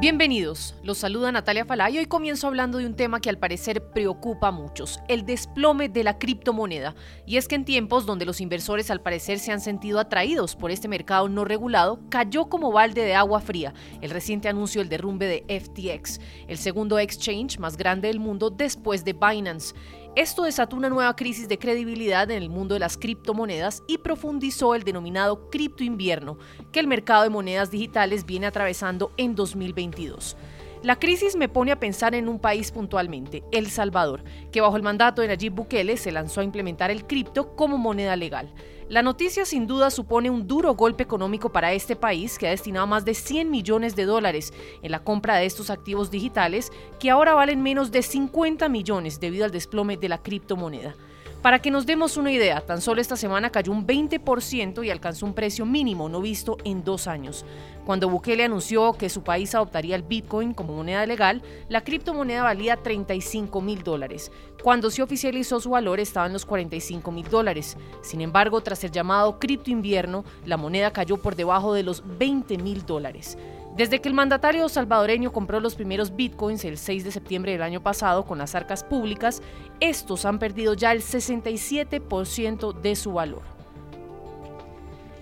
Bienvenidos, los saluda Natalia Falay y hoy comienzo hablando de un tema que al parecer preocupa a muchos, el desplome de la criptomoneda. Y es que en tiempos donde los inversores al parecer se han sentido atraídos por este mercado no regulado, cayó como balde de agua fría el reciente anuncio del derrumbe de FTX, el segundo exchange más grande del mundo después de Binance. Esto desató una nueva crisis de credibilidad en el mundo de las criptomonedas y profundizó el denominado cripto invierno que el mercado de monedas digitales viene atravesando en 2022. La crisis me pone a pensar en un país puntualmente, El Salvador, que bajo el mandato de Nayib Bukele se lanzó a implementar el cripto como moneda legal. La noticia sin duda supone un duro golpe económico para este país que ha destinado más de 100 millones de dólares en la compra de estos activos digitales que ahora valen menos de 50 millones debido al desplome de la criptomoneda. Para que nos demos una idea, tan solo esta semana cayó un 20% y alcanzó un precio mínimo no visto en dos años. Cuando Bukele anunció que su país adoptaría el Bitcoin como moneda legal, la criptomoneda valía 35 mil dólares. Cuando se oficializó su valor estaba en los 45 mil dólares. Sin embargo, tras el llamado cripto invierno, la moneda cayó por debajo de los 20 mil dólares. Desde que el mandatario salvadoreño compró los primeros bitcoins el 6 de septiembre del año pasado con las arcas públicas, estos han perdido ya el 67% de su valor.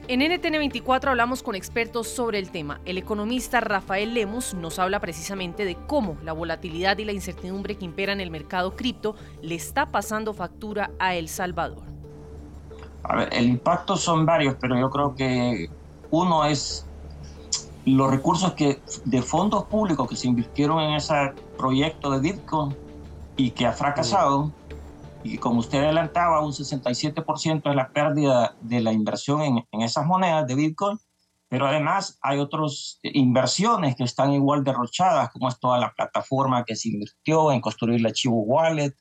En NTN24 hablamos con expertos sobre el tema. El economista Rafael Lemus nos habla precisamente de cómo la volatilidad y la incertidumbre que impera en el mercado cripto le está pasando factura a El Salvador. A ver, el impacto son varios, pero yo creo que uno es los recursos que, de fondos públicos que se invirtieron en ese proyecto de Bitcoin y que ha fracasado, y como usted adelantaba, un 67% es la pérdida de la inversión en, en, esas monedas de Bitcoin, pero además hay otras inversiones que están igual derrochadas, como es toda la plataforma que se invirtió en construir la Chivo Wallet,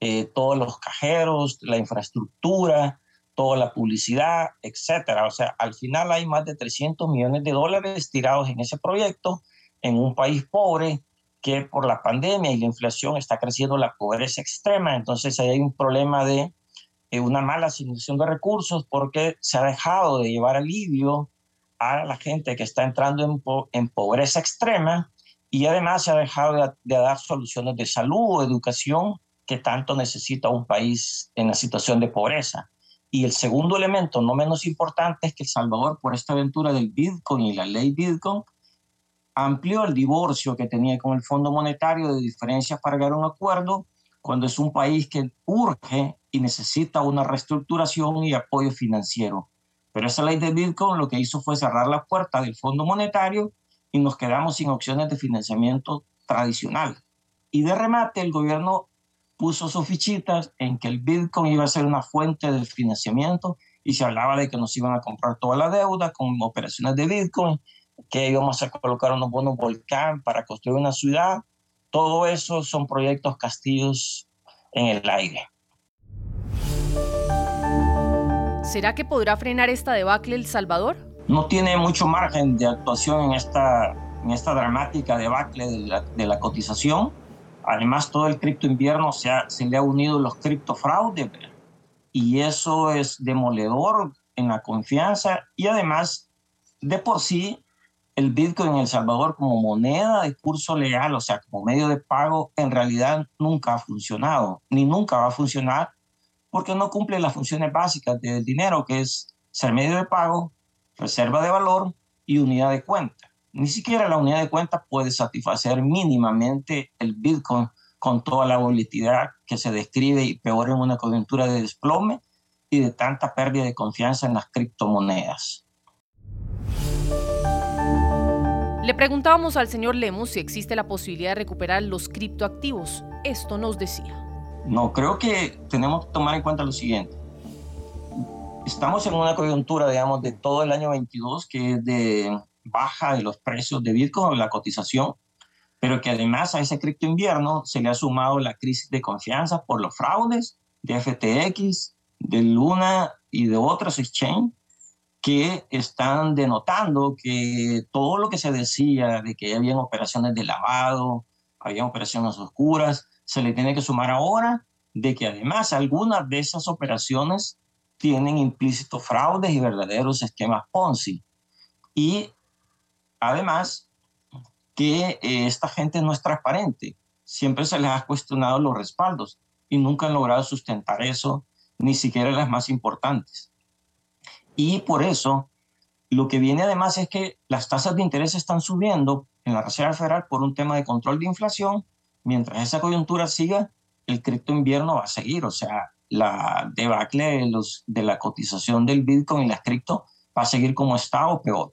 eh, todos los cajeros, la infraestructura, toda la publicidad, etcétera. O sea, al final hay más de 300 millones de dólares tirados en ese proyecto en un país pobre que por la pandemia y la inflación está creciendo la pobreza extrema. Entonces ahí hay un problema de eh, una mala asignación de recursos porque se ha dejado de llevar alivio a la gente que está entrando en, po en pobreza extrema y además se ha dejado de, de dar soluciones de salud o educación que tanto necesita un país en la situación de pobreza. Y el segundo elemento, no menos importante, es que El Salvador, por esta aventura del Bitcoin y la ley Bitcoin, amplió el divorcio que tenía con el Fondo Monetario de diferencias para llegar a un acuerdo cuando es un país que urge y necesita una reestructuración y apoyo financiero. Pero esa ley de Bitcoin lo que hizo fue cerrar la puerta del Fondo Monetario y nos quedamos sin opciones de financiamiento tradicional. Y de remate, el gobierno puso sus fichitas en que el Bitcoin iba a ser una fuente de financiamiento y se hablaba de que nos iban a comprar toda la deuda con operaciones de Bitcoin, que íbamos a colocar unos bonos volcán para construir una ciudad. Todo eso son proyectos castillos en el aire. ¿Será que podrá frenar esta debacle El Salvador? No tiene mucho margen de actuación en esta, en esta dramática debacle de la, de la cotización Además, todo el cripto invierno se, le ha unido los criptofraudes y eso es demoledor en la confianza y además, de por sí, el Bitcoin en El Salvador como moneda de curso legal, o sea, como medio de pago, en realidad nunca ha funcionado, ni nunca va a funcionar porque no cumple las funciones básicas del dinero, que es ser medio de pago, reserva de valor y unidad de cuenta. Ni siquiera la unidad de cuenta puede satisfacer mínimamente el Bitcoin con toda la volatilidad que se describe y peor en una coyuntura de desplome y de tanta pérdida de confianza en las criptomonedas. Le preguntábamos al señor Lemos si existe la posibilidad de recuperar los criptoactivos. Esto nos decía. No, creo que tenemos que tomar en cuenta lo siguiente. Estamos en una coyuntura, digamos, de todo el año 22, que es de baja de los precios de Bitcoin, la cotización, pero que además a ese cripto invierno se le ha sumado la crisis de confianza por los fraudes de FTX, de Luna y de otros exchanges que están denotando que todo lo que se decía de que habían operaciones de lavado, había operaciones oscuras, se le tiene que sumar ahora de que además algunas de esas operaciones tienen implícitos fraudes y verdaderos esquemas Ponzi. Y Además, que eh, esta gente no es transparente. Siempre se les ha cuestionado los respaldos y nunca han logrado sustentar eso, ni siquiera las más importantes. Y por eso, lo que viene además es que las tasas de interés están subiendo en la Reserva Federal por un tema de control de inflación. Mientras esa coyuntura siga, el cripto invierno va a seguir. O sea, la debacle de, la cotización del Bitcoin y las cripto va a seguir como está o peor.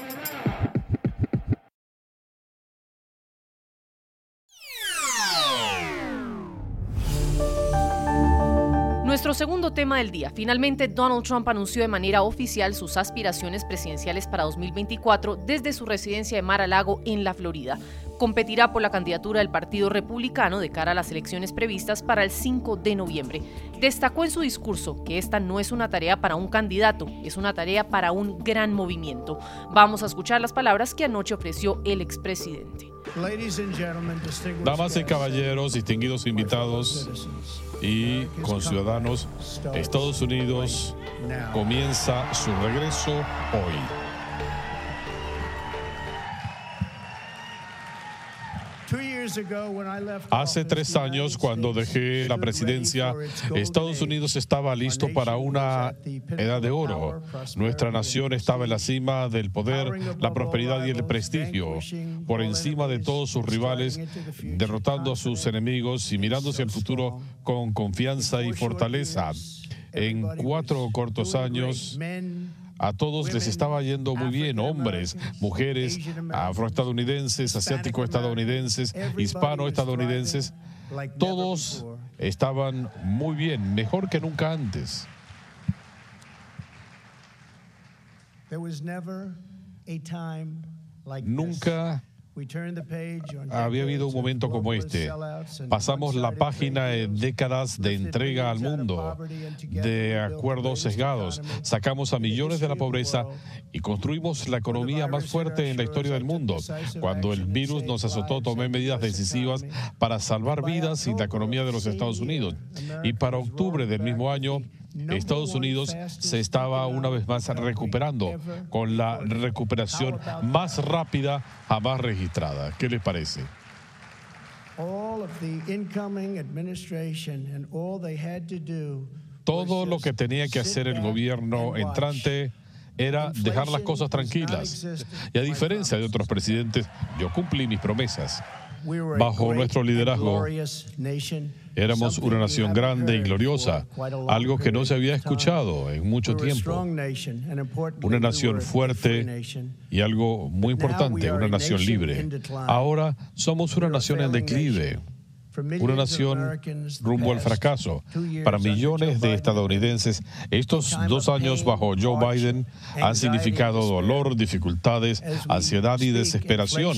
Nuestro segundo tema del día. Finalmente, Donald Trump anunció de manera oficial sus aspiraciones presidenciales para 2024 desde su residencia de Mar-a-Lago en la Florida. Competirá por la candidatura del Partido Republicano de cara a las elecciones previstas para el 5 de noviembre. Destacó en su discurso que esta no es una tarea para un candidato, es una tarea para un gran movimiento. Vamos a escuchar las palabras que anoche ofreció el expresidente. Damas y caballeros, distinguidos invitados y conciudadanos, Estados Unidos comienza su regreso hoy. Hace tres años, cuando dejé la presidencia, Estados Unidos estaba listo para una edad de oro. Nuestra nación estaba en la cima del poder, la prosperidad y el prestigio, por encima de todos sus rivales, derrotando a sus enemigos y mirándose al futuro con confianza y fortaleza. En cuatro cortos años, a todos les estaba yendo muy bien, hombres, mujeres, afroestadounidenses, asiático-estadounidenses, hispano-estadounidenses, todos estaban muy bien, mejor que nunca antes. Nunca había habido un momento como este. Pasamos la página en décadas de entrega al mundo, de acuerdos sesgados. Sacamos a millones de la pobreza y construimos la economía más fuerte en la historia del mundo. Cuando el virus nos azotó, tomé medidas decisivas para salvar vidas y la economía de los Estados Unidos. Y para octubre del mismo año, Estados Unidos se estaba una vez más recuperando con la recuperación más rápida jamás registrada. ¿Qué les parece? Todo lo que tenía que hacer el gobierno entrante era dejar las cosas tranquilas. Y a diferencia de otros presidentes, yo cumplí mis promesas. Bajo nuestro liderazgo, éramos una nación grande y gloriosa, algo que no se había escuchado en mucho tiempo. Una nación fuerte y algo muy importante, una nación libre. Ahora somos una nación en declive una nación rumbo al fracaso. Para millones de estadounidenses, estos dos años bajo Joe Biden han significado dolor, dificultades, ansiedad y desesperación.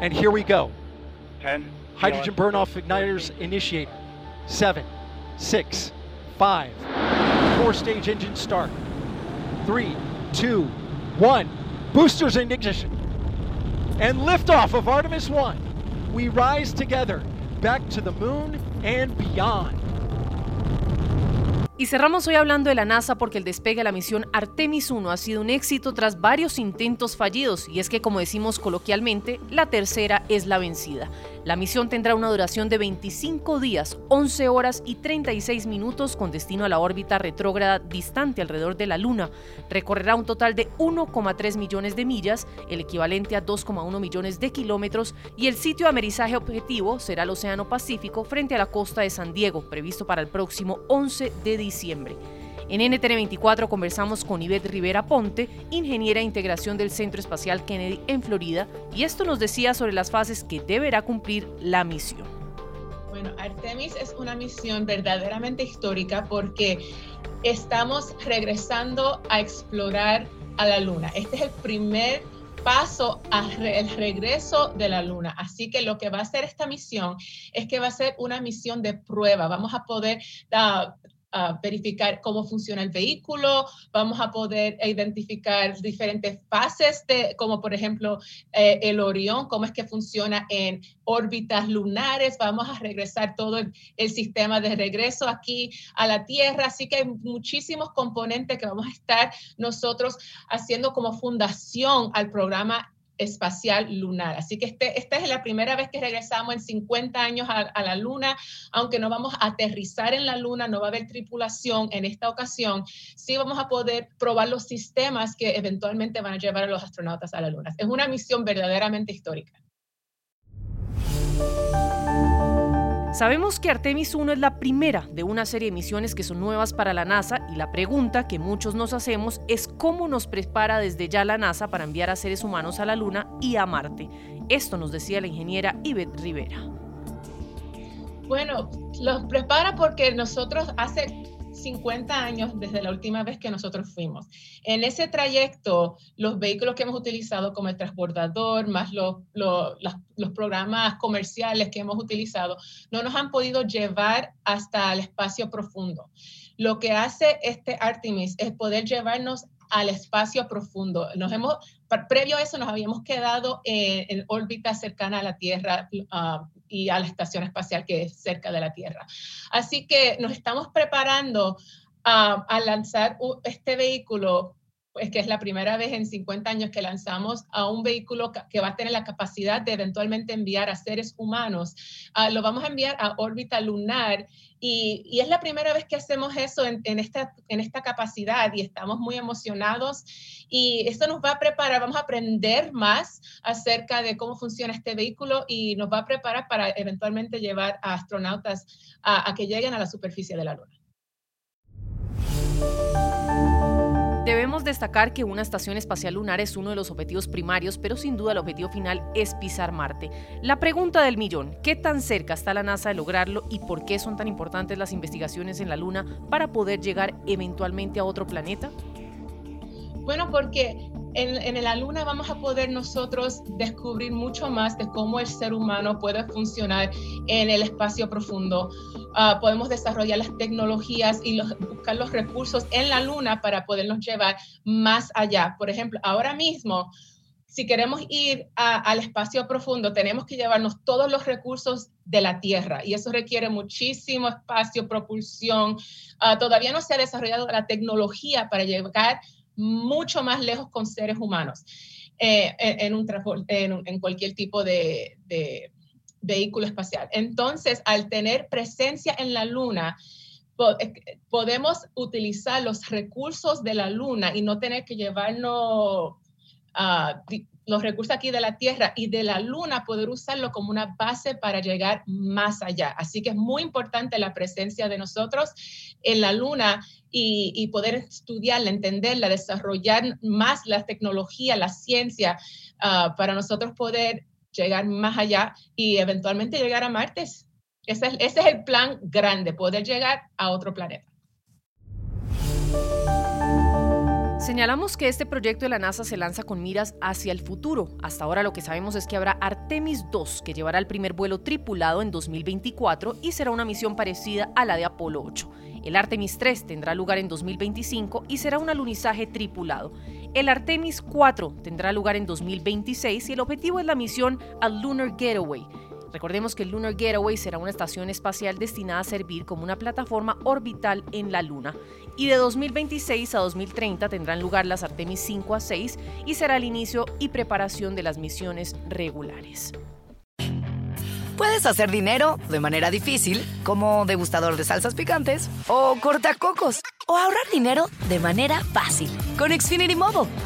And here we go. 10. Hydrogen burn off igniters initiate. Seven, six, five. Four stage engine start. Three, two, one. Boosters in ignition. And liftoff of Artemis 1. We rise together back to the moon and beyond. Y cerramos hoy hablando de la NASA porque el despegue de la misión Artemis 1 ha sido un éxito tras varios intentos fallidos y es que como decimos coloquialmente, la tercera es la vencida. La misión tendrá una duración de 25 días, 11 horas y 36 minutos con destino a la órbita retrógrada distante alrededor de la Luna. Recorrerá un total de 1,3 millones de millas, el equivalente a 2,1 millones de kilómetros, y el sitio de amerizaje objetivo será el Océano Pacífico frente a la costa de San Diego, previsto para el próximo 11 de diciembre. En NTN24 conversamos con Ivette Rivera Ponte, ingeniera de integración del Centro Espacial Kennedy en Florida, y esto nos decía sobre las fases que deberá cumplir la misión. Bueno, Artemis es una misión verdaderamente histórica porque estamos regresando a explorar a la Luna. Este es el primer paso al regreso de la Luna. Así que lo que va a hacer esta misión es que va a ser una misión de prueba. Vamos a poder uh, verificar cómo funciona el vehículo, vamos a poder identificar diferentes fases, de, como por ejemplo eh, el Orión, cómo es que funciona en órbitas lunares, vamos a regresar todo el, el, sistema de regreso aquí a la Tierra, así que hay muchísimos componentes que vamos a estar nosotros haciendo como fundación al programa espacial lunar. Así que este, esta es la primera vez que regresamos en 50 años a, la Luna, aunque no vamos a aterrizar en la Luna, no va a haber tripulación en esta ocasión, sí vamos a poder probar los sistemas que eventualmente van a llevar a los astronautas a la Luna. Es una misión verdaderamente histórica. Sabemos que Artemis 1 es la primera de una serie de misiones que son nuevas para la NASA y la pregunta que muchos nos hacemos es cómo nos prepara desde ya la NASA para enviar a seres humanos a la Luna y a Marte. Esto nos decía la ingeniera Ivette Rivera. Bueno, los prepara porque nosotros hace 50 años desde la última vez que nosotros fuimos. En ese trayecto, los vehículos que hemos utilizado como el transbordador, más los, los, los programas comerciales que hemos utilizado, no nos han podido llevar hasta el espacio profundo. Lo que hace este Artemis es poder llevarnos al espacio profundo. Nos hemos, previo a eso nos habíamos quedado en, órbita cercana a la Tierra uh, y a la estación espacial que es cerca de la Tierra. Así que nos estamos preparando a lanzar este vehículo es que es la primera vez en 50 años que lanzamos a un vehículo que va a tener la capacidad de eventualmente enviar a seres humanos. Ah, lo vamos a enviar a órbita lunar y, es la primera vez que hacemos eso en, esta, en esta capacidad y estamos muy emocionados y esto nos va a preparar, vamos a aprender más acerca de cómo funciona este vehículo y nos va a preparar para eventualmente llevar a astronautas a que lleguen a la superficie de la Luna. Debemos destacar que una estación espacial lunar es uno de los objetivos primarios, pero sin duda el objetivo final es pisar Marte. La pregunta del millón, ¿qué tan cerca está la NASA de lograrlo y por qué son tan importantes las investigaciones en la Luna para poder llegar eventualmente a otro planeta? Bueno, porque en, la luna vamos a poder nosotros descubrir mucho más de cómo el ser humano puede funcionar en el espacio profundo. Ah, podemos desarrollar las tecnologías y buscar los recursos en la luna para podernos llevar más allá. Por ejemplo, ahora mismo, si queremos ir al espacio profundo, tenemos que llevarnos todos los recursos de la Tierra y eso requiere muchísimo espacio, propulsión. Ah, todavía no se ha desarrollado la tecnología para llegar mucho más lejos con seres humanos eh, en, un, en, cualquier tipo de, vehículo espacial. Entonces, al tener presencia en la Luna, eh, podemos utilizar los recursos de la Luna y no tener que llevarnos a los recursos aquí de la Tierra y de la Luna, poder usarlo como una base para llegar más allá. Así que es muy importante la presencia de nosotros en la Luna y, poder estudiarla, entenderla, desarrollar más la tecnología, la ciencia, ah, para nosotros poder llegar más allá y eventualmente llegar a Marte. Ese es, ese es el plan grande, poder llegar a otro planeta. Señalamos que este proyecto de la NASA se lanza con miras hacia el futuro. Hasta ahora lo que sabemos es que habrá Artemis 2, que llevará el primer vuelo tripulado en 2024 y será una misión parecida a la de Apolo 8. El Artemis 3 tendrá lugar en 2025 y será un alunizaje tripulado. El Artemis 4 tendrá lugar en 2026 y el objetivo es la misión al Lunar Getaway Recordemos que el Lunar Getaway será una estación espacial destinada a servir como una plataforma orbital en la Luna. Y de 2026 a 2030 tendrán lugar las Artemis 5 a 6 y será el inicio y preparación de las misiones regulares. Puedes hacer dinero de manera difícil, como degustador de salsas picantes, o cortacocos, o ahorrar dinero de manera fácil con Xfinity Mobile.